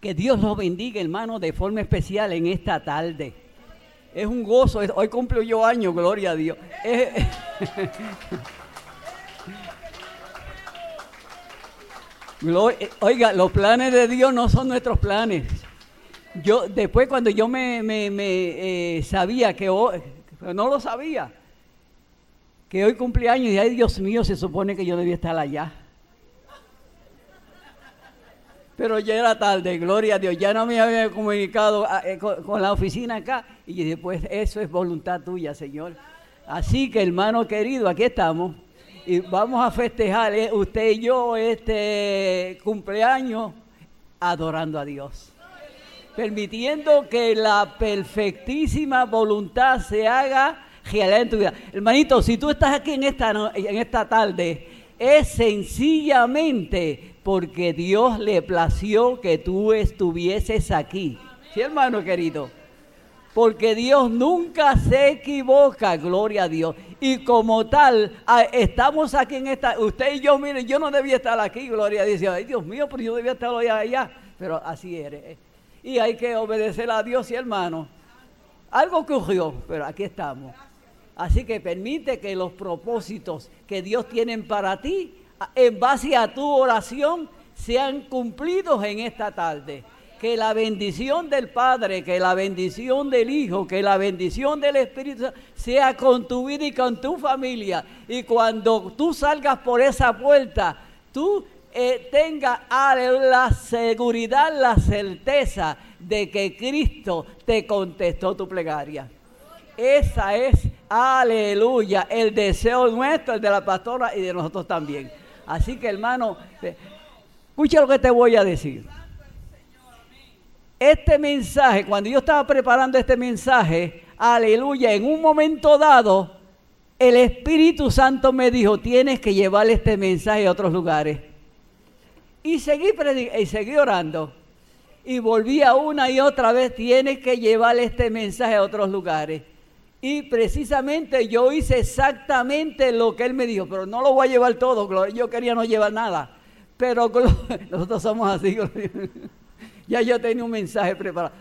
Que Dios los bendiga, hermano, de forma especial en esta tarde. Es un gozo. Hoy cumplo yo años, gloria a Dios. Oiga, los planes de Dios no son nuestros planes. Yo después cuando yo me, eh, sabía que hoy, no lo sabía, que hoy cumpleaños y ay Dios mío, se supone que yo debía estar allá. Pero ya era tarde, gloria a Dios, ya no me había comunicado ah, eh, con, la oficina acá y después eso es voluntad tuya, Señor. Así que hermano querido, aquí estamos y vamos a festejar eh, usted y yo este cumpleaños adorando a Dios. Permitiendo que la perfectísima voluntad se haga real en tu vida. Hermanito, si tú estás aquí en esta, en esta tarde, es sencillamente porque Dios le plació que tú estuvieses aquí. ¿Sí, hermano querido? Porque Dios nunca se equivoca, gloria a Dios. Y como tal, estamos aquí en esta, usted y yo, miren, yo no debía estar aquí, gloria a Dios. Ay, Dios mío, pero yo debía estar allá, allá. Pero así eres. Y hay que obedecer a Dios y hermano. Algo ocurrió, pero aquí estamos. Así que permite que los propósitos que Dios tiene para ti, en base a tu oración, sean cumplidos en esta tarde. Que la bendición del Padre, que la bendición del Hijo, que la bendición del Espíritu sea con tu vida y con tu familia. Y cuando tú salgas por esa puerta, tú eh, tengas la seguridad, la certeza de que Cristo te contestó tu plegaria. Esa es, aleluya, el deseo nuestro, el de la pastora y de nosotros también. Así que hermano, eh, escucha lo que te voy a decir. Este mensaje, cuando yo estaba preparando este mensaje, aleluya, en un momento dado, el Espíritu Santo me dijo, tienes que llevar este mensaje a otros lugares. Y seguí, y seguí orando. Y volví a una y otra vez, tienes que llevar este mensaje a otros lugares. Y precisamente yo hice exactamente lo que él me dijo, pero no lo voy a llevar todo, yo quería no llevar nada. Pero nosotros somos así. ya yo tenía un mensaje preparado.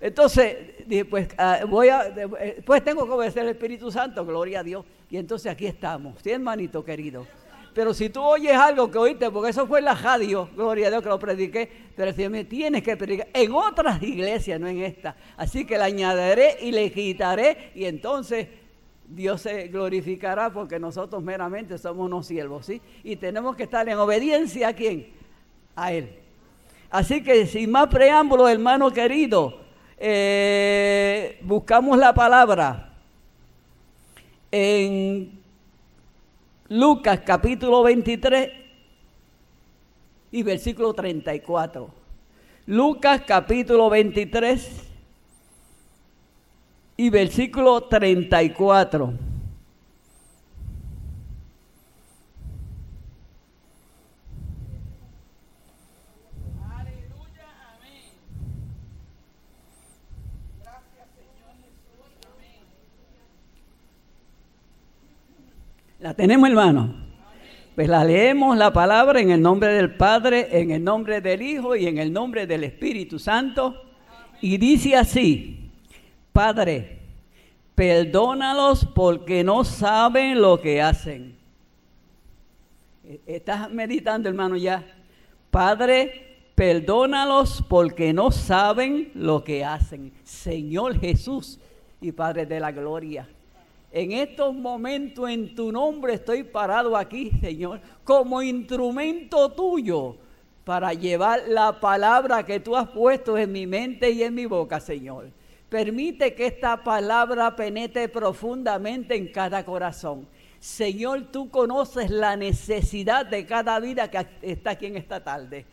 Entonces, dije, pues, ah, voy a, pues tengo que obedecer al Espíritu Santo, gloria a Dios. Y entonces aquí estamos, ¿sí, hermanito querido? Pero si tú oyes algo que oíste, porque eso fue en la radio, gloria a Dios que lo prediqué, pero si me tienes que predicar en otras iglesias, no en esta. Así que le añadiré y le quitaré y entonces Dios se glorificará porque nosotros meramente somos unos siervos, ¿sí? Y tenemos que estar en obediencia a quién? A Él. Así que sin más preámbulo, hermano querido, eh, buscamos la palabra en Lucas capítulo 23 y versículo 34. Lucas capítulo 23 y versículo 34. ¿La tenemos, hermano? Pues la leemos la palabra en el nombre del Padre, en el nombre del Hijo y en el nombre del Espíritu Santo. Y dice así, Padre, perdónalos porque no saben lo que hacen. E-, ¿Estás meditando, hermano, ya? Padre, perdónalos porque no saben lo que hacen. Señor Jesús y Padre de la Gloria. En estos momentos en tu nombre estoy parado aquí, Señor, como instrumento tuyo para llevar la palabra que tú has puesto en mi mente y en mi boca, Señor. Permite que esta palabra penetre profundamente en cada corazón. Señor, tú conoces la necesidad de cada vida que está aquí en esta tarde.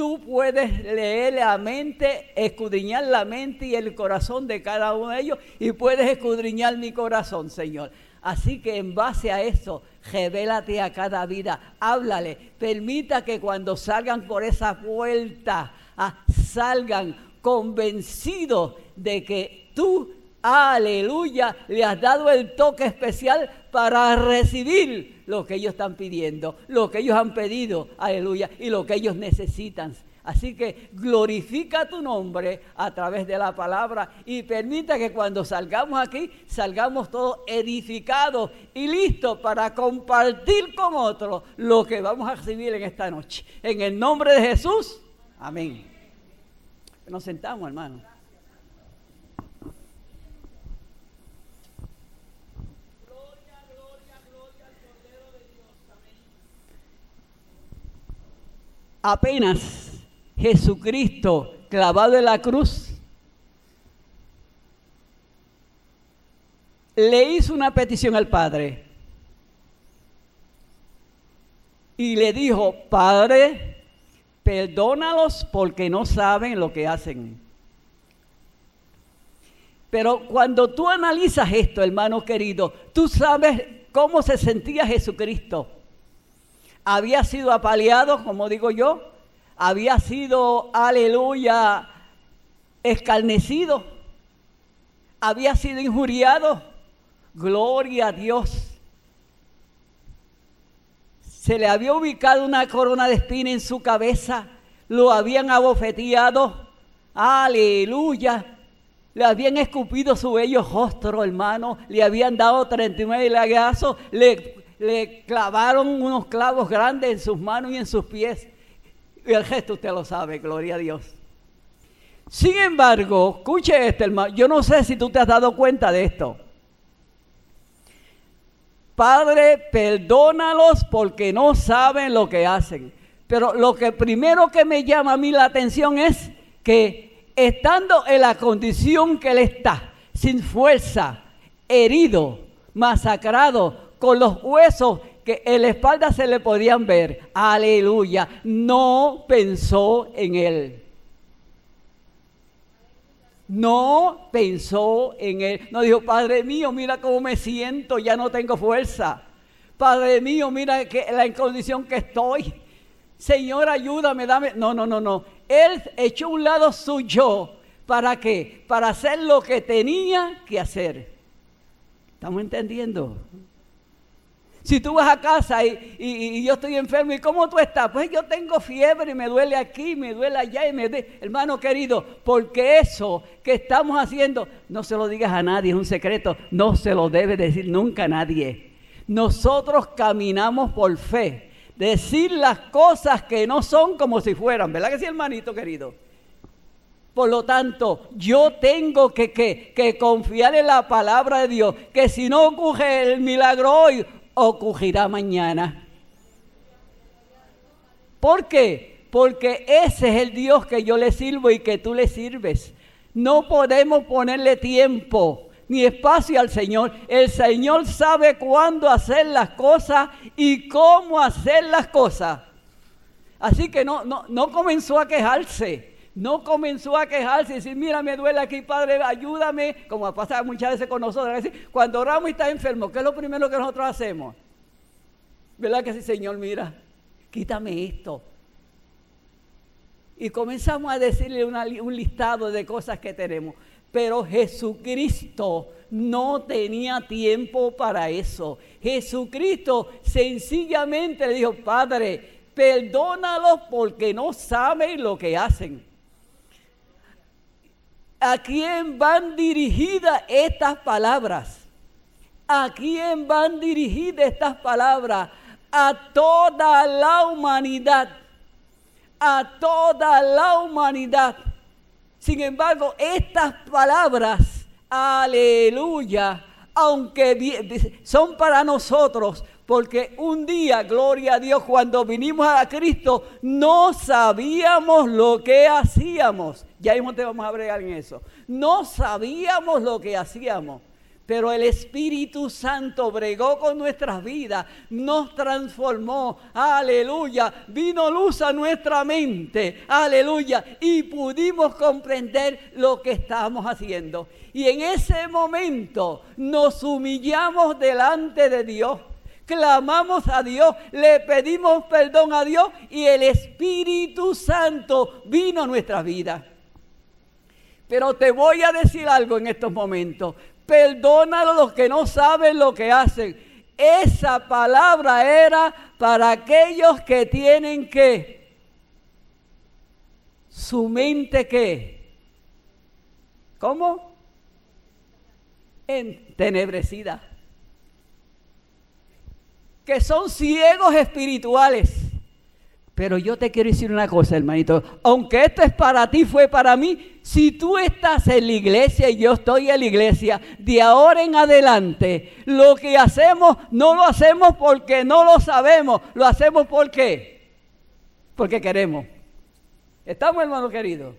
Tú puedes leer la mente, escudriñar la mente y el corazón de cada uno de ellos y puedes escudriñar mi corazón, Señor. Así que en base a eso, revélate a cada vida, háblale, permita que cuando salgan por esa puerta, ah, salgan convencidos de que tú, aleluya, le has dado el toque especial para recibir lo que ellos están pidiendo, lo que ellos han pedido, aleluya, y lo que ellos necesitan. Así que glorifica tu nombre a través de la palabra y permita que cuando salgamos aquí salgamos todos edificados y listos para compartir con otros lo que vamos a recibir en esta noche. En el nombre de Jesús, amén. Nos sentamos, hermano. Apenas Jesucristo clavado en la cruz, le hizo una petición al Padre y le dijo, Padre, perdónalos porque no saben lo que hacen. Pero cuando tú analizas esto, hermano querido, tú sabes cómo se sentía Jesucristo había sido apaleado, como digo yo, había sido, aleluya, escarnecido, había sido injuriado. Gloria a Dios. Se le había ubicado una corona de espina en su cabeza, lo habían abofeteado. Aleluya. Le habían escupido su bello rostro, hermano. Le habían dado 39 lagazos. Le le clavaron unos clavos grandes en sus manos y en sus pies. Y el gesto usted lo sabe, gloria a Dios. Sin embargo, escuche esto, hermano. Yo no sé si tú te has dado cuenta de esto. Padre, perdónalos porque no saben lo que hacen. Pero lo que primero que me llama a mí la atención es que estando en la condición que él está, sin fuerza, herido, masacrado, con los huesos que en la espalda se le podían ver. Aleluya. No pensó en él. No pensó en él. No dijo, Padre mío, mira cómo me siento, ya no tengo fuerza. Padre mío, mira que la condición que estoy. Señor, ayúdame, dame. No, no, no, no. Él echó un lado suyo. ¿Para qué? Para hacer lo que tenía que hacer. ¿Estamos entendiendo? Si tú vas a casa y, yo estoy enfermo, ¿y cómo tú estás? Pues yo tengo fiebre y me duele aquí, me duele allá y me duele. Hermano querido, porque eso que estamos haciendo, no se lo digas a nadie, es un secreto, no se lo debe decir nunca a nadie. Nosotros caminamos por fe, decir las cosas que no son como si fueran, ¿verdad que sí, hermanito querido? Por lo tanto, yo tengo que, que, que, confiar en la palabra de Dios, que si no ocurre el milagro hoy, ocurrirá mañana. ¿Por qué? Porque ese es el Dios que yo le sirvo y que tú le sirves. No podemos ponerle tiempo ni espacio al Señor. El Señor sabe cuándo hacer las cosas y cómo hacer las cosas. Así que no, no, no comenzó a quejarse. No comenzó a quejarse y decir, mira, me duele aquí, Padre, ayúdame, como pasa muchas veces con nosotros. cuando oramos y está enfermo, ¿qué es lo primero que nosotros hacemos? ¿Verdad que sí, Señor? Mira, quítame esto. Y comenzamos a decirle un listado de cosas que tenemos. Pero Jesucristo no tenía tiempo para eso. Jesucristo sencillamente le dijo, Padre, perdónalos porque no saben lo que hacen. ¿A quién van dirigidas estas palabras? ¿A quién van dirigidas estas palabras? A toda la humanidad. A toda la humanidad. Sin embargo, estas palabras, aleluya, aunque son para nosotros, porque un día, gloria a Dios, cuando vinimos a Cristo, no sabíamos lo que hacíamos. Ya mismo te vamos a bregar en eso. No sabíamos lo que hacíamos. Pero el Espíritu Santo bregó con nuestras vidas, nos transformó, aleluya, vino luz a nuestra mente, aleluya, y pudimos comprender lo que estábamos haciendo. Y en ese momento nos humillamos delante de Dios clamamos a Dios, le pedimos perdón a Dios y el Espíritu Santo vino a nuestra vida. Pero te voy a decir algo en estos momentos. Perdona a los que no saben lo que hacen. Esa palabra era para aquellos que tienen que su mente qué? ¿Cómo? Entenebrecida. Que son ciegos espirituales. Pero yo te quiero decir una cosa, hermanito. Aunque esto es para ti, fue para mí. Si tú estás en la iglesia y yo estoy en la iglesia, de ahora en adelante, lo que hacemos no lo hacemos porque no lo sabemos. Lo hacemos porque, porque queremos. ¿Estamos, hermano querido?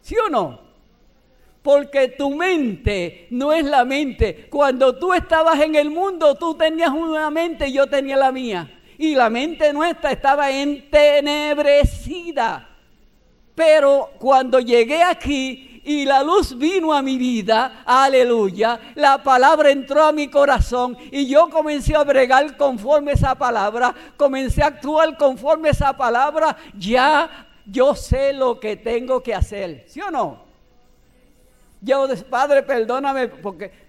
¿Sí o no? Porque tu mente no es la mente. Cuando tú estabas en el mundo, tú tenías una mente y yo tenía la mía y la mente nuestra estaba entenebrecida. Pero cuando llegué aquí y la luz vino a mi vida, aleluya, la palabra entró a mi corazón y yo comencé a bregar conforme esa palabra, comencé a actuar conforme esa palabra, ya yo sé lo que tengo que hacer, ¿sí o no? Yo, Padre, perdóname porque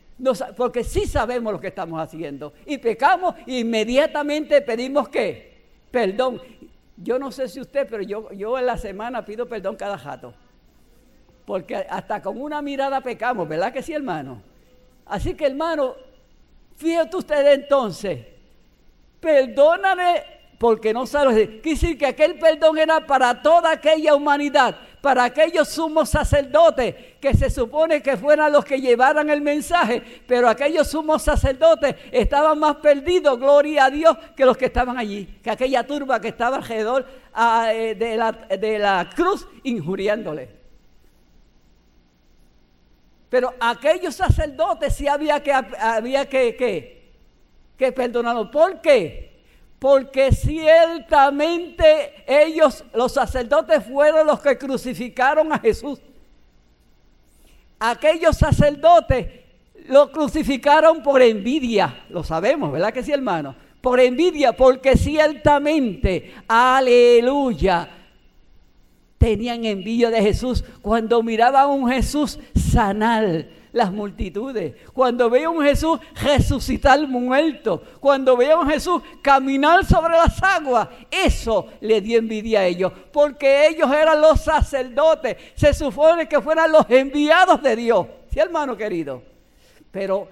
porque sí sabemos lo que estamos haciendo. Y pecamos e inmediatamente pedimos qué? Perdón. Yo no sé si usted, pero yo, yo en la semana pido perdón cada jato. Porque hasta con una mirada pecamos, ¿verdad que sí, hermano? Así que, hermano, fíjate usted entonces, perdóname porque no sabe. Quiere decir que aquel perdón era para toda aquella humanidad, para aquellos sumos sacerdotes que se supone que fueran los que llevaran el mensaje, pero aquellos sumos sacerdotes estaban más perdidos, gloria a Dios, que los que estaban allí, que aquella turba que estaba alrededor ah, eh, de, la, de la cruz injuriándole. Pero aquellos sacerdotes sí había que, había que, que, que perdonarlos. ¿Por qué? Porque ciertamente ellos, los sacerdotes, fueron los que crucificaron a Jesús. Aquellos sacerdotes lo crucificaron por envidia, lo sabemos, ¿verdad que sí, hermano? Por envidia, porque ciertamente, aleluya, tenían envidia de Jesús cuando miraban a un Jesús sanar las multitudes, cuando veía un Jesús resucitar muerto, cuando veía un Jesús caminar sobre las aguas, eso le dio envidia a ellos, porque ellos eran los sacerdotes, se supone que fueran los enviados de Dios, ¿sí hermano querido? Pero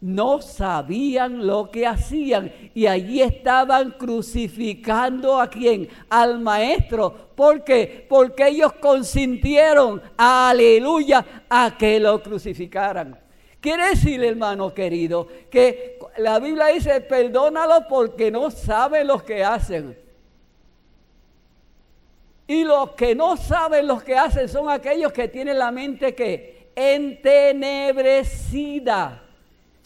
no sabían lo que hacían y allí estaban crucificando a quién? Al maestro. ¿Por qué? Porque ellos consintieron, aleluya, a que lo crucificaran. Quiere decir, hermano querido, que la Biblia dice, perdónalo porque no saben lo que hacen. Y los que no saben lo que hacen son aquellos que tienen la mente que entenebrecida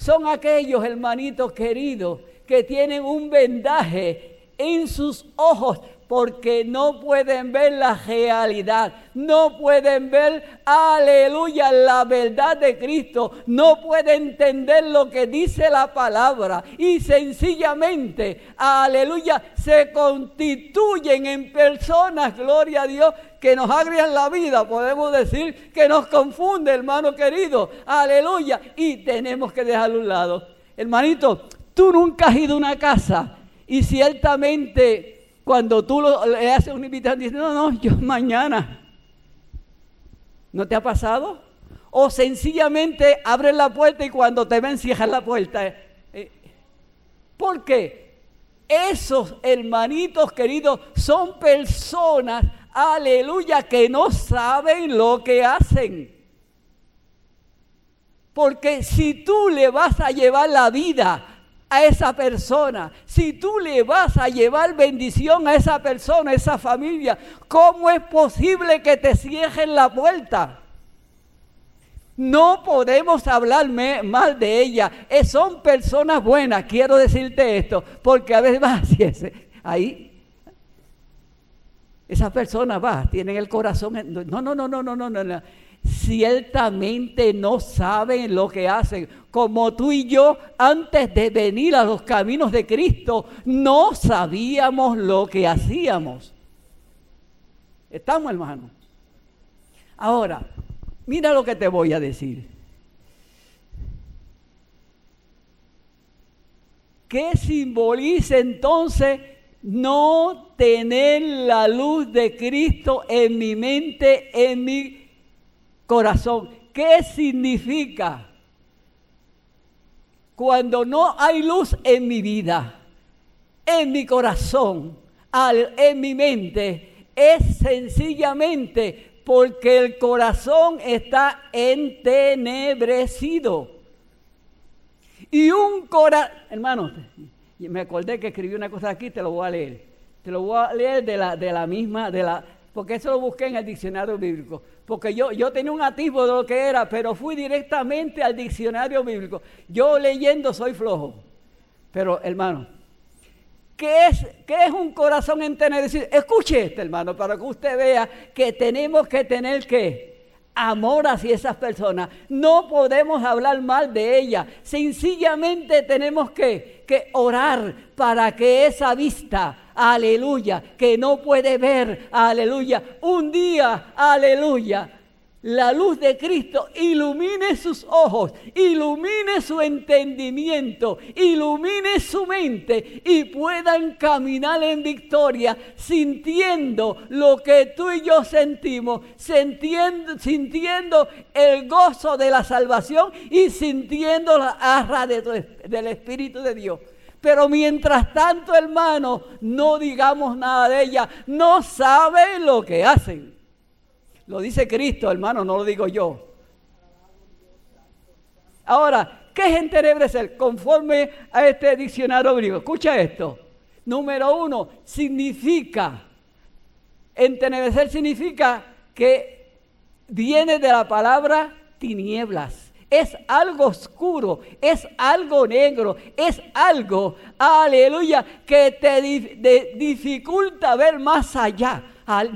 son aquellos hermanitos queridos que tienen un vendaje en sus ojos porque no pueden ver la realidad, no pueden ver, aleluya, la verdad de Cristo, no pueden entender lo que dice la palabra y sencillamente, aleluya, se constituyen en personas, gloria a Dios, que nos agrian la vida, podemos decir que nos confunde, hermano querido, aleluya, y tenemos que dejarlo a un lado. Hermanito, tú nunca has ido a una casa y ciertamente cuando tú le haces una invitación, dices, no, no, yo mañana. ¿No te ha pasado? O sencillamente abres la puerta y cuando te ven cierras la puerta. Eh, ¿Por qué? Esos hermanitos queridos son personas, aleluya, que no saben lo que hacen. Porque si tú le vas a llevar la vida a esa persona, si tú le vas a llevar bendición a esa persona, a esa familia, ¿cómo es posible que te cierren la puerta? No podemos hablar mal de ella. Eh, son personas buenas, quiero decirte esto, porque a veces va ahí. Esas personas va, tienen el corazón. No, no, no, no, no, no, no ciertamente no saben lo que hacen. Como tú y yo, antes de venir a los caminos de Cristo, no sabíamos lo que hacíamos. ¿Estamos, hermano? Ahora, mira lo que te voy a decir. ¿Qué simboliza entonces no tener la luz de Cristo en mi mente, en mi corazón. ¿Qué significa? Cuando no hay luz en mi vida, en mi corazón, en mi mente, es sencillamente porque el corazón está entenebrecido. Y un corazón, hermano, me acordé que escribí una cosa aquí, te lo voy a leer. Te lo voy a leer de la, de la misma, de la, porque eso lo busqué en el diccionario bíblico. Porque yo, yo tenía un atisbo de lo que era, pero fui directamente al diccionario bíblico. Yo leyendo soy flojo. Pero, hermano, ¿qué es, qué es un corazón entenebrecido? Escuche esto, hermano, para que usted vea que tenemos que tener que amor hacia esas personas. No podemos hablar mal de ellas. Sencillamente tenemos que, que orar para que esa vista, aleluya, que no puede ver, aleluya, un día, aleluya, la luz de Cristo ilumine sus ojos, ilumine su entendimiento, ilumine su mente y puedan caminar en victoria sintiendo lo que tú y yo sentimos, sintiendo, el gozo de la salvación y sintiendo la arra del Espíritu de Dios. Pero mientras tanto, hermano, no digamos nada de ella, no saben lo que hacen. Lo dice Cristo, hermano, no lo digo yo. Ahora, ¿qué es entenebrecer? Conforme a este diccionario griego. Escucha esto. Número uno, significa, entenebrecer significa que viene de la palabra tinieblas. Es algo oscuro, es algo negro, es algo, aleluya, que te dificulta ver más allá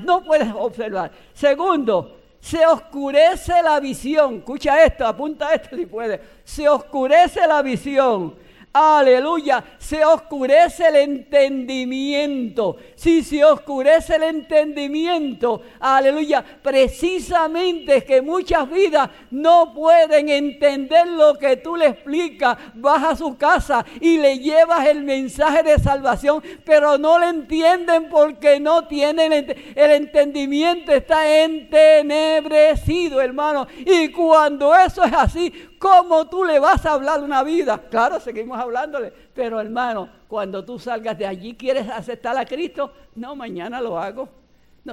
no puedes observar. Segundo, se oscurece la visión. Escucha esto, apunta esto si puedes. Se oscurece la visión aleluya, se oscurece el entendimiento. Si se oscurece el entendimiento, aleluya, precisamente es que muchas vidas no pueden entender lo que tú le explicas. Vas a su casa y le llevas el mensaje de salvación, pero no le entienden porque no tienen el entendimiento, está entenebrecido, hermano. Y cuando eso es así, ¿Cómo tú le vas a hablar una vida? Claro, seguimos hablándole. Pero hermano, cuando tú salgas de allí, ¿quieres aceptar a Cristo? No, mañana lo hago.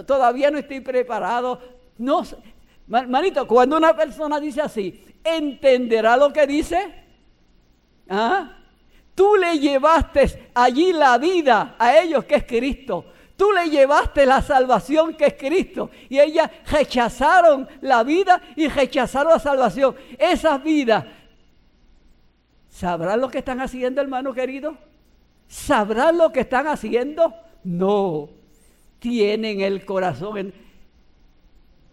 Todavía no estoy preparado. No, manito, cuando una persona dice así, ¿entenderá lo que dice? ¿Ah? Tú le llevaste allí la vida a ellos que es Cristo. Tú le llevaste la salvación que es Cristo. Y ellas rechazaron la vida y rechazaron la salvación. Esas vidas, ¿sabrán lo que están haciendo, hermano querido? ¿Sabrán lo que están haciendo? No. Tienen el corazón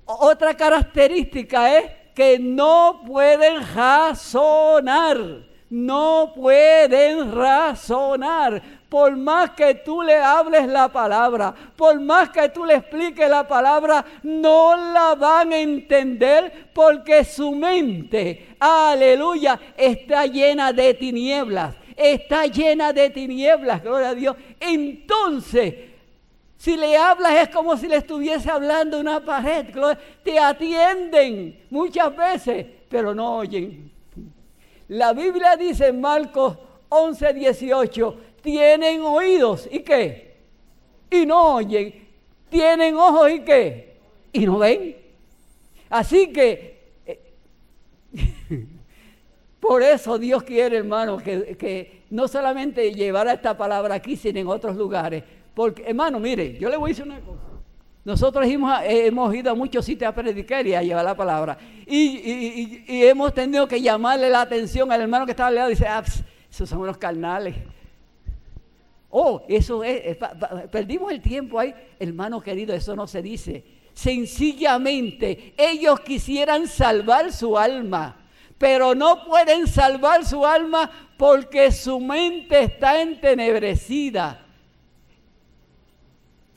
Otra característica es que no pueden razonar. No pueden razonar por más que tú le hables la palabra, por más que tú le expliques la palabra, no la van a entender porque su mente, aleluya, está llena de tinieblas, está llena de tinieblas, gloria a Dios. Entonces, si le hablas es como si le estuviese hablando una pared, te atienden muchas veces, pero no oyen. La Biblia dice en Marcos 11, 18, tienen oídos y qué? Y no oyen. Tienen ojos y qué? Y no ven. Así que, eh, por eso Dios quiere, hermano, que, no solamente llevara esta palabra aquí, sino en otros lugares. Porque, hermano, mire, yo le voy a decir una cosa. Nosotros hemos, hemos ido a muchos sitios a predicar y a llevar la palabra. Y, hemos tenido que llamarle la atención al hermano que estaba al lado y dice, ah, esos son unos carnales. Oh, eso es, perdimos el tiempo ahí. Hermano querido, eso no se dice. Sencillamente, ellos quisieran salvar su alma, pero no pueden salvar su alma porque su mente está entenebrecida.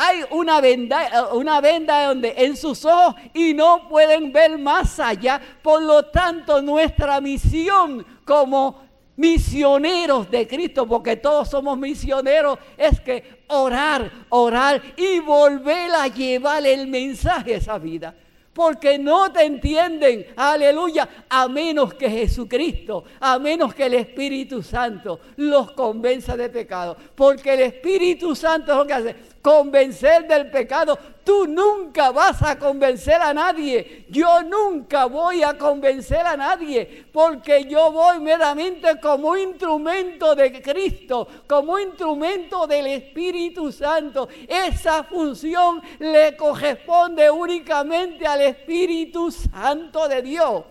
Hay una venda, una venda donde en sus ojos y no pueden ver más allá. Por lo tanto, nuestra misión como misioneros de Cristo, porque todos somos misioneros, es que orar, orar y volver a llevar el mensaje a esa vida porque no te entienden, aleluya, a menos que Jesucristo, a menos que el Espíritu Santo los convenza de pecado, porque el Espíritu Santo es lo que hace, convencer del pecado. Tú nunca vas a convencer a nadie. Yo nunca voy a convencer a nadie. Porque yo voy meramente como instrumento de Cristo, como instrumento del Espíritu Santo. Esa función le corresponde únicamente al Espíritu Santo de Dios.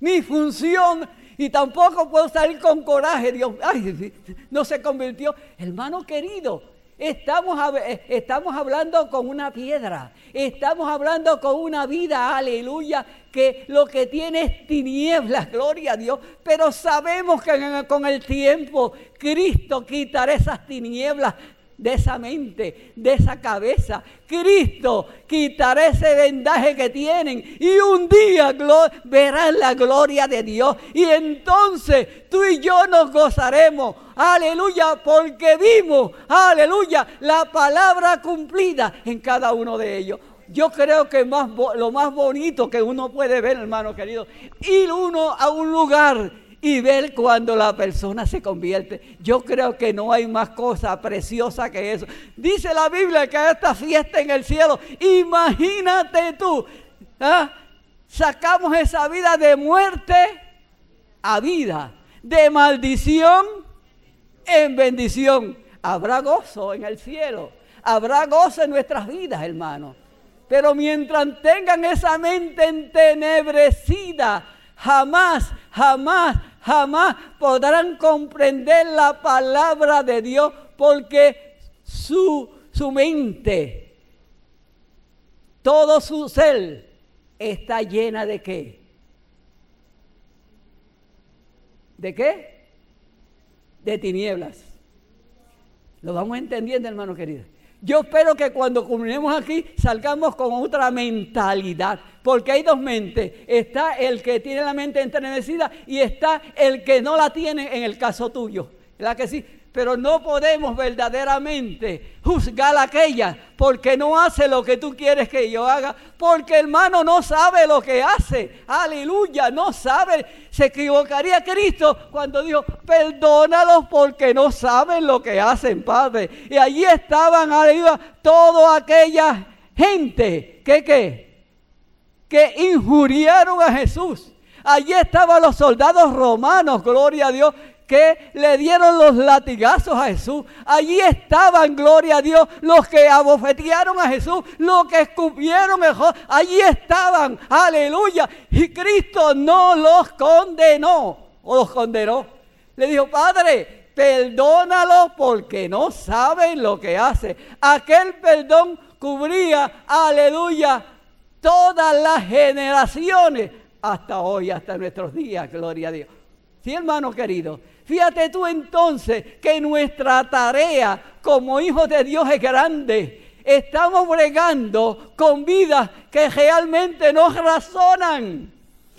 Mi función y tampoco puedo salir con coraje. Dios, ay, no se convirtió. Hermano querido, Estamos, eh, estamos, hablando con una piedra, estamos hablando con una vida, aleluya, que lo que tiene es tinieblas, gloria a Dios, pero sabemos que con el tiempo Cristo quitará esas tinieblas de esa mente, de esa cabeza. Cristo quitará ese vendaje que tienen y un día verán la gloria de Dios. Y entonces tú y yo nos gozaremos. Aleluya, porque vimos, aleluya, la palabra cumplida en cada uno de ellos. Yo creo que más, lo más bonito que uno puede ver, hermano querido, ir uno a un lugar y ver cuando la persona se convierte. Yo creo que no hay más cosa preciosa que eso. Dice la Biblia que hay esta fiesta en el cielo. Imagínate tú. ¿ah? Sacamos esa vida de muerte a vida, de maldición en bendición. Habrá gozo en el cielo. Habrá gozo en nuestras vidas, hermanos. Pero mientras tengan esa mente entenebrecida, jamás, jamás jamás podrán comprender la palabra de Dios porque su, su mente, todo su ser está llena de qué? ¿De qué? De tinieblas. Lo vamos entendiendo, hermano querido. Yo espero que cuando culminemos aquí salgamos con otra mentalidad, porque hay dos mentes. Está el que tiene la mente entrenecida y está el que no la tiene en el caso tuyo. ¿Verdad que sí? Pero no podemos verdaderamente juzgar a aquella porque no hace lo que tú quieres que yo haga, porque hermano no sabe lo que hace, aleluya, no sabe, se equivocaría Cristo cuando dijo, perdónalos porque no saben lo que hacen, Padre. Y allí estaban, aleluya, toda aquella gente que, ¿qué? que injuriaron a Jesús. Allí estaban los soldados romanos, gloria a Dios, que le dieron los latigazos a Jesús. Allí estaban, gloria a Dios, los que abofetearon a Jesús, los que escupieron mejor. Allí estaban, aleluya. Y Cristo no los condenó, o los condenó. Le dijo, Padre, perdónalos porque no saben lo que hace. Aquel perdón cubría, aleluya, todas las generaciones hasta hoy, hasta nuestros días, gloria a Dios. Sí, hermano querido, Fíjate tú entonces que nuestra tarea como hijos de Dios es grande. Estamos bregando con vidas que realmente no razonan.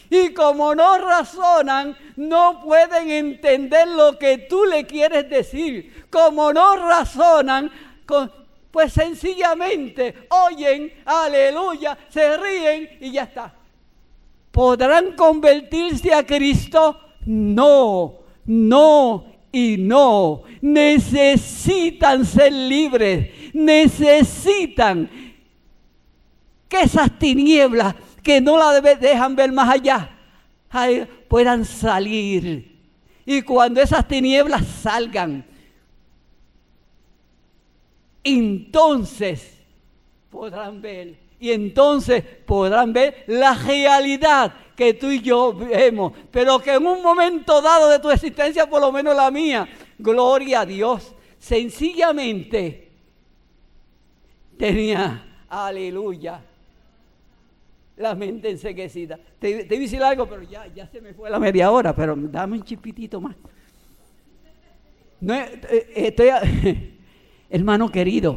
Y como no razonan, no pueden entender lo que tú le quieres decir. Como no razonan, pues sencillamente oyen, aleluya, se ríen y ya está. ¿Podrán convertirse a Cristo? No no y no. Necesitan ser libres. Necesitan que esas tinieblas que no la dejan ver más allá puedan salir. Y cuando esas tinieblas salgan, entonces podrán ver. Y entonces podrán ver la realidad que tú y yo vemos, pero que en un momento dado de tu existencia, por lo menos la mía, gloria a Dios, sencillamente tenía, aleluya, la mente enseguecida. Te, te a algo, pero ya, ya se me fue la media hora, pero dame un chipitito más. No, eh, estoy, hermano querido,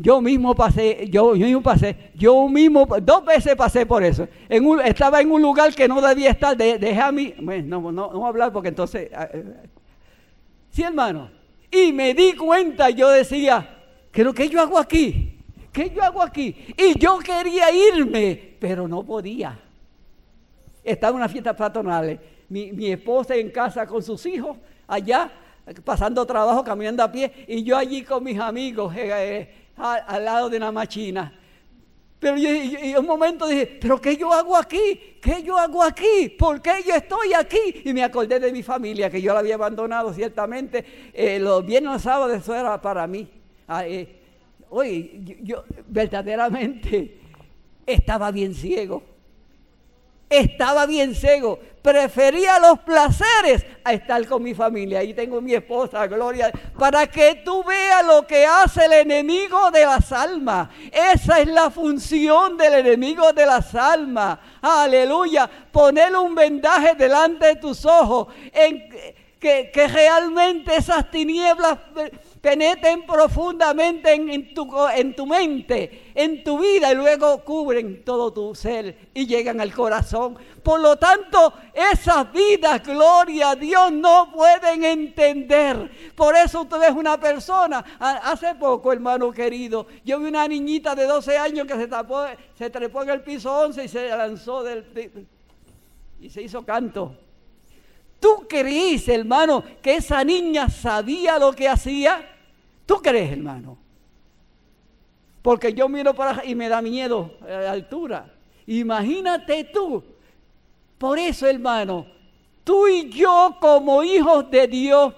Yo mismo pasé, yo, yo mismo pasé, yo mismo, dos veces pasé por eso. Estaba en un lugar que no debía estar, de, a mí, no, no, no, voy a hablar porque entonces, ah, eh, sí hermano, y me di cuenta, yo decía, ¿pero qué yo hago aquí? ¿Qué yo hago aquí? Y yo quería irme, pero no podía. Estaba en una fiesta patronales, mi, mi esposa en casa con sus hijos, allá, pasando trabajo, caminando a pie, y yo allí con mis amigos. Eh, eh, al, lado de una machina. Pero yo, un momento dije, ¿pero qué yo hago aquí? ¿Qué yo hago aquí? ¿Por qué yo estoy aquí? Y me acordé de mi familia, que yo la había abandonado ciertamente. Eh, los viernes los sábados eso era para mí. Ah, eh, oye, yo verdaderamente estaba bien ciego estaba bien ciego. Prefería los placeres a estar con mi familia. Ahí tengo mi esposa, Gloria, para que tú veas lo que hace el enemigo de las almas. Esa es la función del enemigo de las almas. Aleluya. Poner un vendaje delante de tus ojos. En, que, que realmente esas tinieblas penetren profundamente en, tu, en tu mente, en tu vida y luego cubren todo tu ser y llegan al corazón. Por lo tanto, esas vidas, gloria a Dios, no pueden entender. Por eso usted es una persona. Hace poco, hermano querido, yo vi una niñita de 12 años que se, tapó, se trepó en el piso 11 y se lanzó del... y se hizo canto. ¿Tú crees, hermano, que esa niña sabía lo que hacía? ¿Tú crees, hermano? Porque yo miro para y me da miedo a la altura. Imagínate tú. Por eso, hermano, tú y yo como hijos de Dios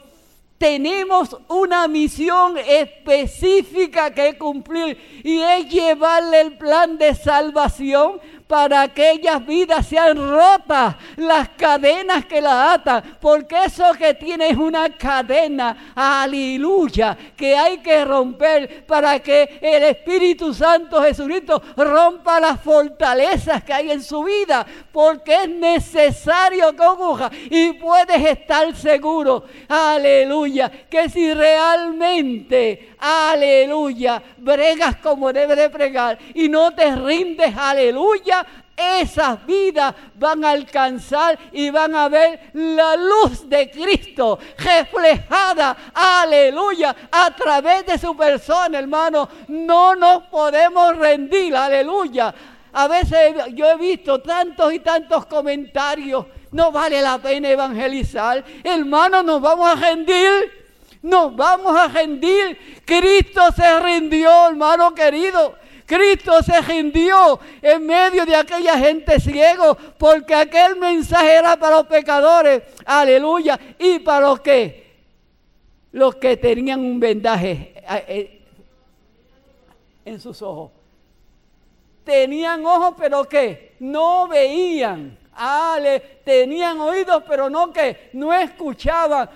tenemos una misión específica que cumplir y es llevarle el plan de salvación para que aquellas vidas sean rotas, las cadenas que la atan, porque eso que tiene es una cadena, aleluya, que hay que romper para que el Espíritu Santo Jesucristo rompa las fortalezas que hay en su vida, porque es necesario que ocurra y puedes estar seguro, aleluya, que si realmente, aleluya, bregas como debe de pregar y no te rindes, aleluya, esas vidas van a alcanzar y van a ver la luz de Cristo reflejada, aleluya, a través de su persona, hermano. No nos podemos rendir, aleluya. A veces yo he visto tantos y tantos comentarios, no vale la pena evangelizar. Hermano, nos vamos a rendir. Nos vamos a rendir. Cristo se rindió, hermano querido. Cristo se rindió en medio de aquella gente ciego, porque aquel mensaje era para los pecadores, aleluya, y para los que, los que tenían un vendaje eh, eh, en sus ojos. Tenían ojos, pero que no veían. Ale, tenían oídos, pero no que no escuchaban.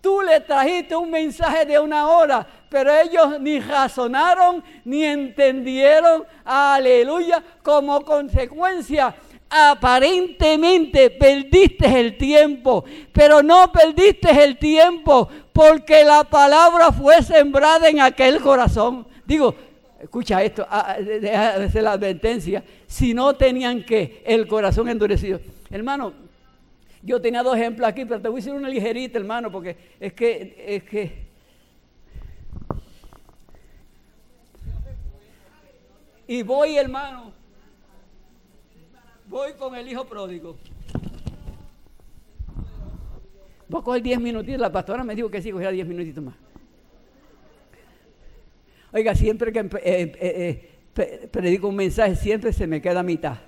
Tú le trajiste un mensaje de una hora, pero ellos ni razonaron ni entendieron, aleluya, como consecuencia. Aparentemente perdiste el tiempo, pero no perdiste el tiempo porque la palabra fue sembrada en aquel corazón. Digo, escucha esto, ah, de la advertencia, si no tenían que el corazón endurecido. Hermano, yo tenía dos ejemplos aquí, pero te voy a decir una ligerita, hermano, porque es que, es que Y voy, hermano, voy con el hijo pródigo. Voy a coger 10 minutitos. La pastora me dijo que sí, cogiera 10 minutitos más. Oiga, siempre que eh, eh, eh, predico un mensaje, siempre se me queda a mitad.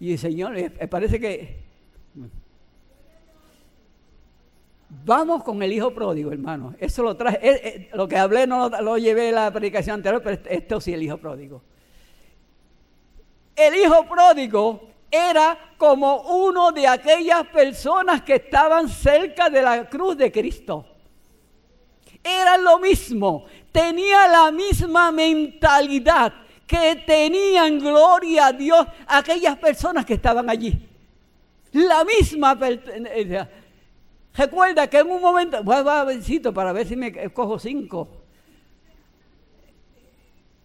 Y el Señor, parece que Vamos con el hijo pródigo, hermano. Eso lo traje. Eh, eh, lo que hablé no lo, llevé en la predicación anterior, pero esto sí, el hijo pródigo. El hijo pródigo era como uno de aquellas personas que estaban cerca de la cruz de Cristo. Era lo mismo, tenía la misma mentalidad que tenían gloria a Dios aquellas personas que estaban allí. La misma Recuerda que en un momento, voy a para ver si me cojo cinco.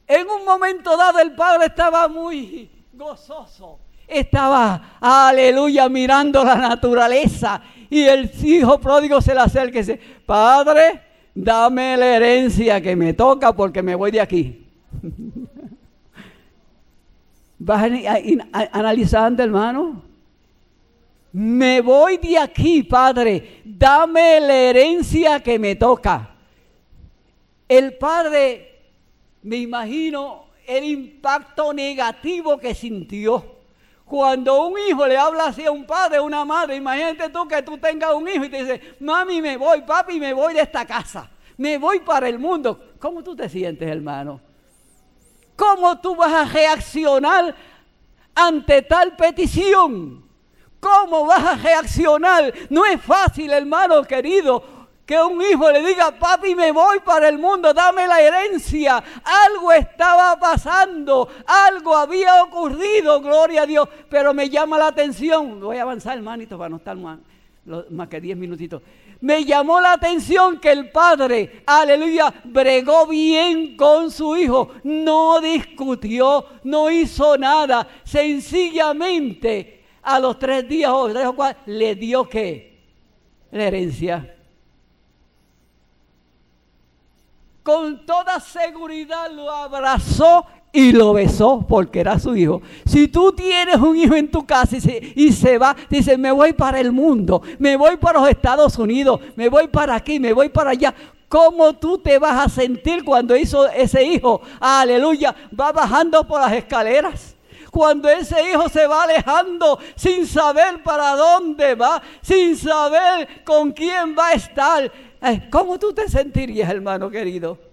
En un momento dado el padre estaba muy gozoso. Estaba, aleluya, mirando la naturaleza. Y el hijo pródigo se le acerca y dice, Padre, dame la herencia que me toca porque me voy de aquí. ¿Vas analizando, hermano? Me voy de aquí, Padre. Dame la herencia que me toca. El padre, me imagino el impacto negativo que sintió. Cuando un hijo le habla así a un padre, a una madre, imagínate tú que tú tengas un hijo y te dice, mami, me voy, papi, me voy de esta casa. Me voy para el mundo. ¿Cómo tú te sientes, hermano? ¿Cómo tú vas a reaccionar ante tal petición? ¿Cómo vas a reaccionar? No es fácil, hermano querido, que un hijo le diga, papi, me voy para el mundo, dame la herencia. Algo estaba pasando, algo había ocurrido, gloria a Dios. Pero me llama la atención, voy a avanzar, hermanito, para no estar más, más que diez minutitos. Me llamó la atención que el padre, aleluya, bregó bien con su hijo, no discutió, no hizo nada, sencillamente a los tres días o tres o cuatro, le dio qué? La herencia. Con toda seguridad lo abrazó y lo besó porque era su hijo. Si tú tienes un hijo en tu casa y se, y se, va, dice, me voy para el mundo, me voy para los Estados Unidos, me voy para aquí, me voy para allá. ¿Cómo tú te vas a sentir cuando hizo ese hijo? Aleluya, va bajando por las escaleras cuando ese hijo se va alejando sin saber para dónde va, sin saber con quién va a estar. Eh, ¿Cómo tú te sentirías, hermano querido?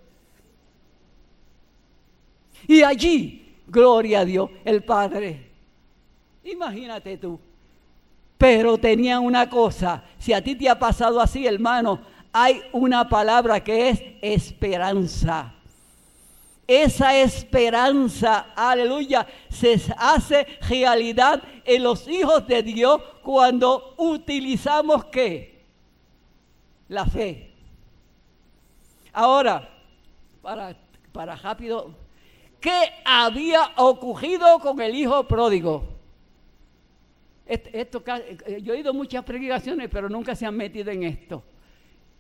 Y allí, gloria a Dios, el Padre. Imagínate tú. Pero tenía una cosa, si a ti te ha pasado así, hermano, hay una palabra que es esperanza esa esperanza, aleluya, se hace realidad en los hijos de Dios cuando utilizamos qué? La fe. Ahora, para, para rápido, ¿qué había ocurrido con el hijo pródigo? Esto, eh, yo he oído muchas predicaciones, pero nunca se han metido en esto.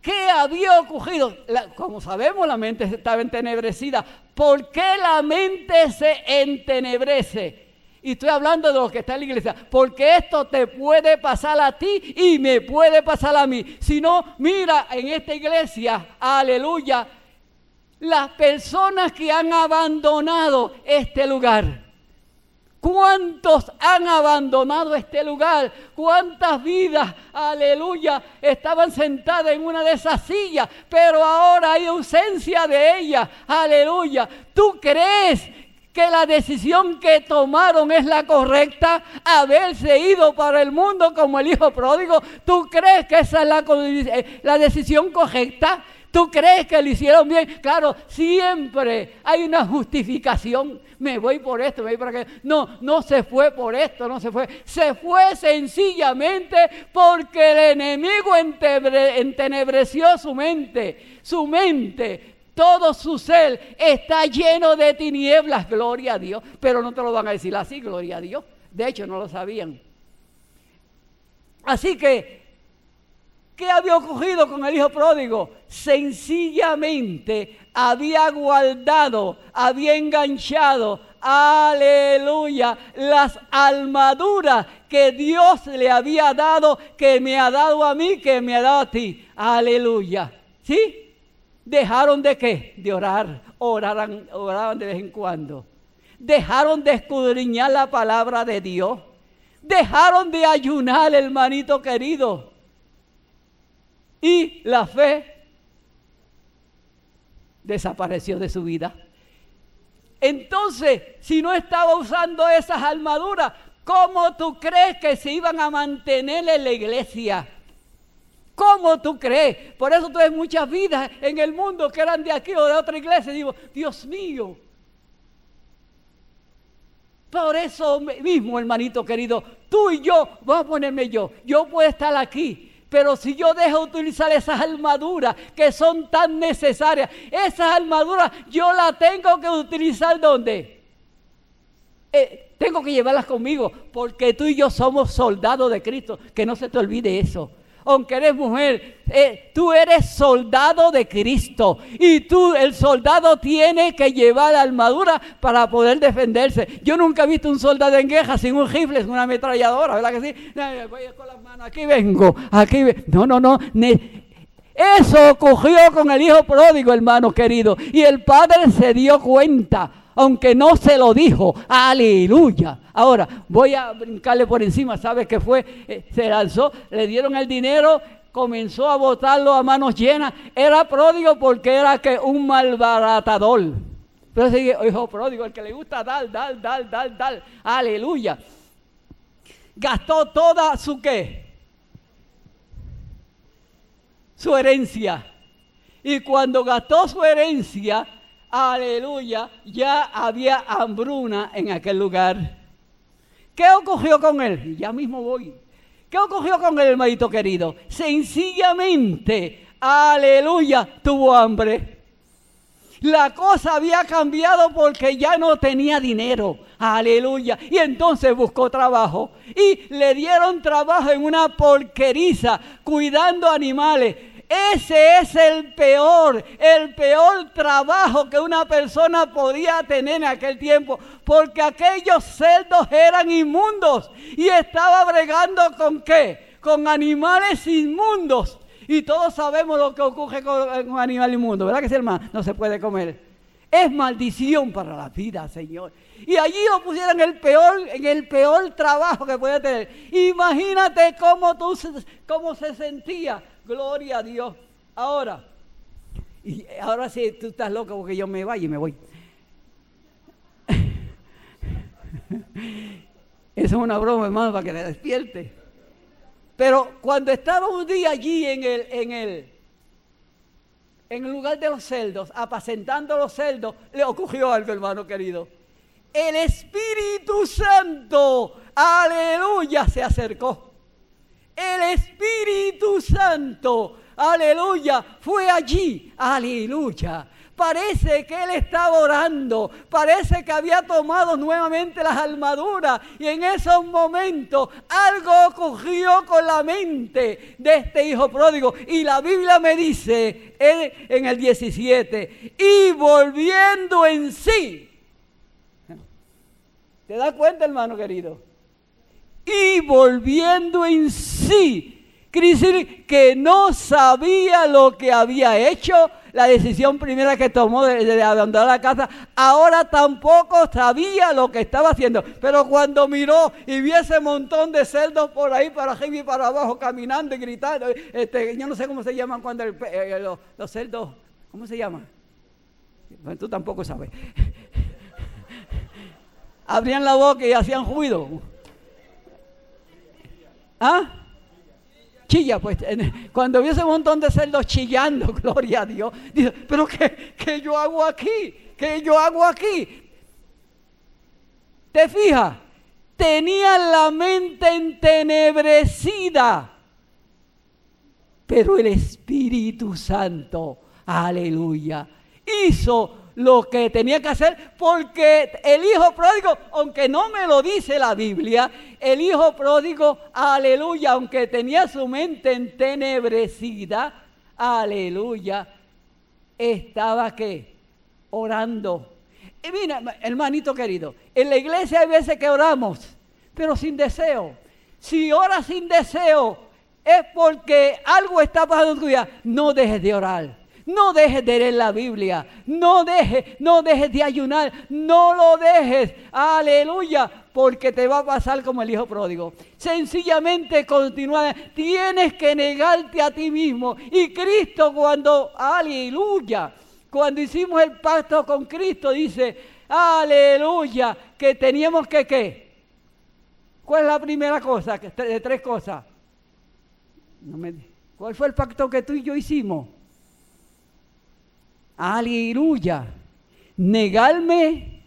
¿Qué había ocurrido? como sabemos, la mente estaba entenebrecida. ¿Por qué la mente se entenebrece? Y estoy hablando de lo que está en la iglesia. Porque esto te puede pasar a ti y me puede pasar a mí. Si no, mira en esta iglesia, aleluya, las personas que han abandonado este lugar. ¿Cuántos han abandonado este lugar? ¿Cuántas vidas, aleluya, estaban sentadas en una de esas sillas, pero ahora hay ausencia de ellas? Aleluya. ¿Tú crees que la decisión que tomaron es la correcta, haberse ido para el mundo como el hijo pródigo. ¿Tú crees que esa es la, eh, la decisión correcta? ¿Tú crees que lo hicieron bien? Claro, siempre hay una justificación. Me voy por esto, me voy por aquello. No, no se fue por esto, no se fue. Se fue sencillamente porque el enemigo entenebreció su mente. Su mente, todo su ser está lleno de tinieblas, gloria a Dios. Pero no te lo van a decir así, gloria a Dios. De hecho, no lo sabían. Así que ¿Qué había ocurrido con el hijo pródigo? Sencillamente había guardado, había enganchado, aleluya, las armaduras que Dios le había dado, que me ha dado a mí, que me ha dado a ti. Aleluya. ¿Sí? Dejaron de qué? De orar. Oraran, oraban de vez en cuando. Dejaron de escudriñar la palabra de Dios. Dejaron de ayunar, hermanito querido y la fe desapareció de su vida. Entonces, si no estaba usando esas armaduras, ¿cómo tú crees que se iban a mantener en la iglesia? ¿Cómo tú crees? Por eso tú ves muchas vidas en el mundo que eran de aquí o de otra iglesia. digo, Dios mío. Por eso mismo, hermanito querido, tú y yo, vamos a ponerme yo, yo puedo estar aquí, Pero si yo dejo utilizar esas armaduras que son tan necesarias, esas armaduras yo las tengo que utilizar ¿dónde? Eh, tengo que llevarlas conmigo, porque tú y yo somos soldados de Cristo. Que no se te olvide eso aunque eres mujer, eh, tú eres soldado de Cristo. Y tú, el soldado, tiene que llevar la armadura para poder defenderse. Yo nunca he visto un soldado en guerra sin un rifle, sin una ametralladora, ¿verdad que sí? Voy con las manos, aquí vengo, aquí vengo. No, no, no. Eso ocurrió con el hijo pródigo, hermano querido. Y el padre se dio cuenta aunque no se lo dijo. Aleluya. Ahora, voy a brincarle por encima. ¿Sabe qué fue? Eh, se lanzó, le dieron el dinero, comenzó a botarlo a manos llenas. Era pródigo porque era que un malbaratador. Pero sigue, hijo pródigo, el que le gusta dar, dar, dar, dar, dar. Aleluya. Gastó toda su qué? Su herencia. Y cuando gastó su herencia, aleluya, ya había hambruna en aquel lugar. ¿Qué ocurrió con él? Ya mismo voy. ¿Qué ocurrió con él, hermanito querido? Sencillamente, aleluya, tuvo hambre. La cosa había cambiado porque ya no tenía dinero. Aleluya. Y entonces buscó trabajo. Y le dieron trabajo en una porqueriza, cuidando animales. Ese es el peor, el peor trabajo que una persona podía tener en aquel tiempo, porque aquellos cerdos eran inmundos y estaba bregando con qué? Con animales inmundos. Y todos sabemos lo que ocurre con un animal inmundo, ¿verdad que sí, hermano? No se puede comer. Es maldición para la vida, Señor. Y allí lo pusieron el peor, en el peor trabajo que puede tener. Imagínate cómo, tú, cómo se sentía Gloria a Dios. Ahora, y ahora sí, tú estás loco porque yo me vaya y me voy. Eso es una broma, hermano, para que le despierte. Pero cuando estaba un día allí en el, en el, en el lugar de los celdos, apacentando los celdos, le ocurrió algo, hermano querido. El Espíritu Santo, aleluya, se acercó. El Espíritu Santo, aleluya, fue allí, aleluya. Parece que él estaba orando, parece que había tomado nuevamente las armaduras y en esos momentos algo ocurrió con la mente de este hijo pródigo. Y la Biblia me dice en el 17, y volviendo en sí. ¿Te das cuenta, hermano querido? Y volviendo en sí. Quiere que no sabía lo que había hecho, la decisión primera que tomó de, abandonar la casa, ahora tampoco sabía lo que estaba haciendo. Pero cuando miró y vio ese montón de cerdos por ahí, para arriba y para abajo, caminando y gritando, este, yo no sé cómo se llaman cuando eh, los, los, cerdos, ¿cómo se llaman? tú tampoco sabes. Abrían la boca y hacían ruido. ¿Ah? Chilla, pues cuando vio ese montón de cerdos chillando, gloria a Dios, pero ¿qué, ¿qué, yo hago aquí? ¿Qué yo hago aquí? ¿Te fijas? Tenía la mente entenebrecida, pero el Espíritu Santo, aleluya, hizo lo que tenía que hacer porque el hijo pródigo, aunque no me lo dice la Biblia, el hijo pródigo, aleluya, aunque tenía su mente entenebrecida, aleluya, estaba que orando. Y mira, hermanito querido, en la iglesia hay veces que oramos, pero sin deseo. Si oras sin deseo, es porque algo está pasando en tu vida. No dejes de orar. No dejes de leer la Biblia. No dejes, no dejes de ayunar. No lo dejes. Aleluya. Porque te va a pasar como el hijo pródigo. Sencillamente continúa. Tienes que negarte a ti mismo. Y Cristo cuando, aleluya, cuando hicimos el pacto con Cristo, dice, aleluya, que teníamos que qué. ¿Cuál es la primera cosa? De tres cosas. ¿Cuál fue el pacto que tú y yo hicimos? Aleluya. Negarme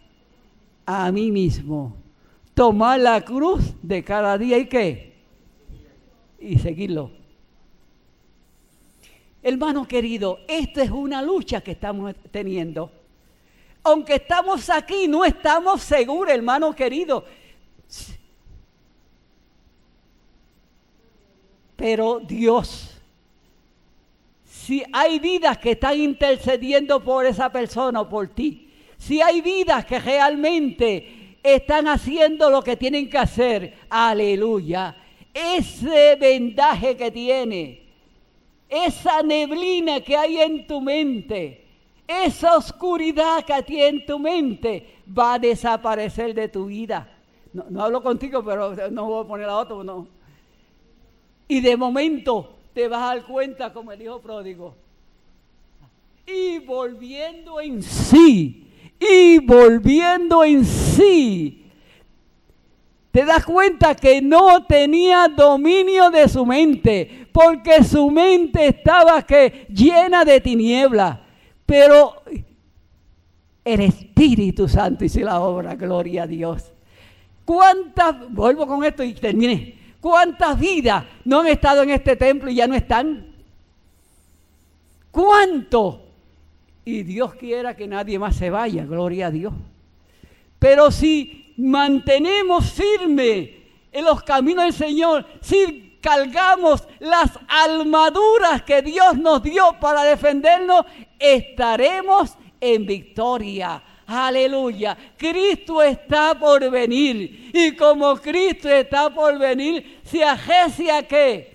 a mí mismo. Tomar la cruz de cada día y qué. Y seguirlo. Hermano querido, esta es una lucha que estamos teniendo. Aunque estamos aquí, no estamos seguros, hermano querido. Pero Dios, si hay vidas que están intercediendo por esa persona o por ti, si hay vidas que realmente están haciendo lo que tienen que hacer, aleluya, ese vendaje que tiene, esa neblina que hay en tu mente, esa oscuridad que hay en tu mente, va a desaparecer de tu vida. No, hablo contigo, pero no voy a poner a otro, no. Y de momento te vas a dar cuenta, como el hijo pródigo, y volviendo en sí, y volviendo en sí, te das cuenta que no tenía dominio de su mente, porque su mente estaba que llena de tinieblas. Pero el Espíritu Santo hizo la obra, gloria a Dios. ¿Cuántas, vuelvo con esto y terminé, cuántas vidas no han estado en este templo y ya no están? ¿Cuánto? Y Dios quiera que nadie más se vaya, gloria a Dios. Pero si mantenemos firme en los caminos del Señor, si cargamos las armaduras que Dios nos dio para defendernos, estaremos en victoria. Aleluya. Cristo está por venir. Y como Cristo está por venir, se agecia que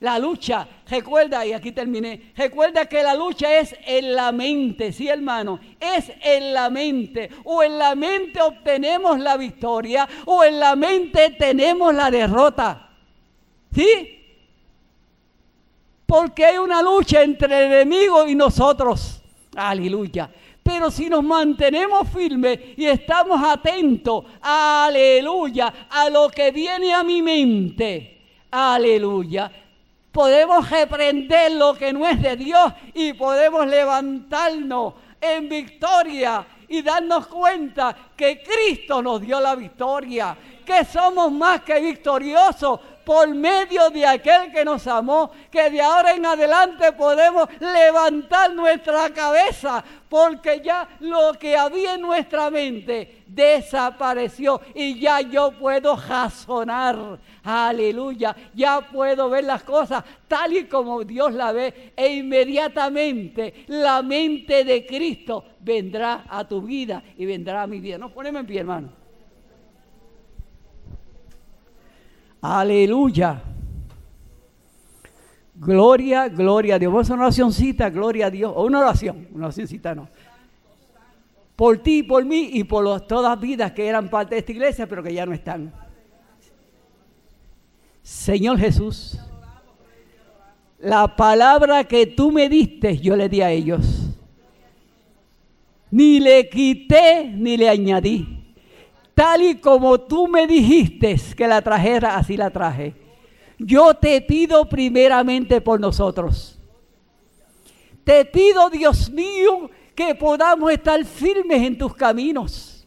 la lucha, recuerda, y aquí terminé, recuerda que la lucha es en la mente, sí hermano, es en la mente. O en la mente obtenemos la victoria, o en la mente tenemos la derrota. ¿Sí? Porque hay una lucha entre el enemigo y nosotros. Aleluya. Pero si nos mantenemos firmes y estamos atentos, aleluya, a lo que viene a mi mente, aleluya, podemos reprender lo que no es de Dios y podemos levantarnos en victoria y darnos cuenta que Cristo nos dio la victoria, que somos más que victoriosos por medio de aquel que nos amó, que de ahora en adelante podemos levantar nuestra cabeza, porque ya lo que había en nuestra mente desapareció y ya yo puedo razonar. Aleluya, ya puedo ver las cosas tal y como Dios la ve e inmediatamente la mente de Cristo vendrá a tu vida y vendrá a mi vida. No ponemos en pie, hermano. Aleluya. Gloria, gloria a Dios. Vamos a una oracióncita, gloria a Dios. O una oración, una oracióncita no. Por ti, por mí y por todas todas vidas que eran parte de esta iglesia, pero que ya no están. Señor Jesús, la palabra que tú me diste, yo le di a ellos. Ni le quité ni le añadí tal y como tú me dijiste que la trajera, así la traje. Yo te pido primeramente por nosotros. Te pido, Dios mío, que podamos estar firmes en tus caminos.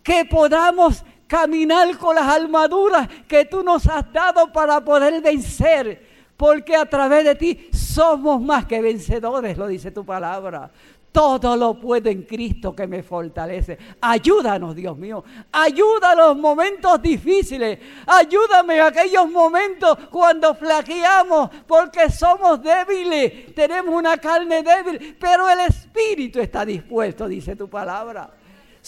Que podamos caminar con las armaduras que tú nos has dado para poder vencer. Porque a través de ti somos más que vencedores, lo dice tu palabra. Todo lo puedo en Cristo que me fortalece. Ayúdanos, Dios mío. Ayuda a los momentos difíciles. Ayúdame en aquellos momentos cuando flaqueamos porque somos débiles. Tenemos una carne débil, pero el Espíritu está dispuesto, dice tu palabra.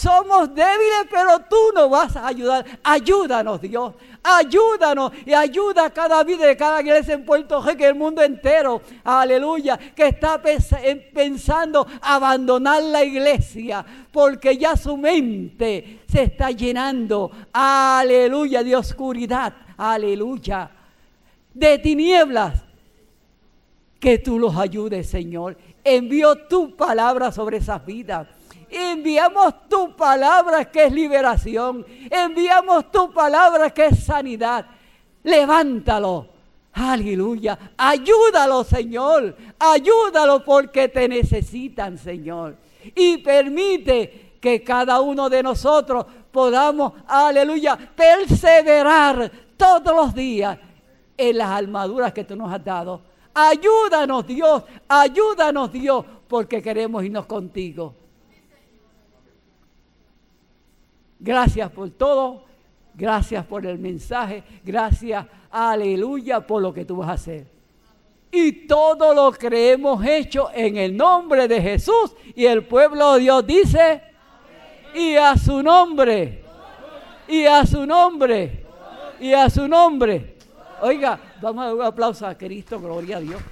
Somos débiles, pero tú nos vas a ayudar. Ayúdanos, Dios. Ayúdanos y ayuda a cada vida de cada iglesia en Puerto Rico y el mundo entero. Aleluya. Que está pensando abandonar la iglesia porque ya su mente se está llenando. Aleluya. De oscuridad. Aleluya. De tinieblas. Que tú los ayudes, Señor. Envío tu palabra sobre esas vidas Enviamos tu palabra que es liberación. Enviamos tu palabra que es sanidad. Levántalo. Aleluya. Ayúdalo, Señor. Ayúdalo porque te necesitan, Señor. Y permite que cada uno de nosotros podamos, aleluya, perseverar todos los días en las armaduras que tú nos has dado. Ayúdanos Dios, ayúdanos Dios, porque queremos irnos contigo. Gracias por todo, gracias por el mensaje, gracias, aleluya, por lo que tú vas a hacer. Y todo lo que hemos hecho en el nombre de Jesús y el pueblo de Dios dice, y a su nombre, y a su nombre, y a su nombre. Oiga, vamos a dar un aplauso a Cristo, gloria a Dios.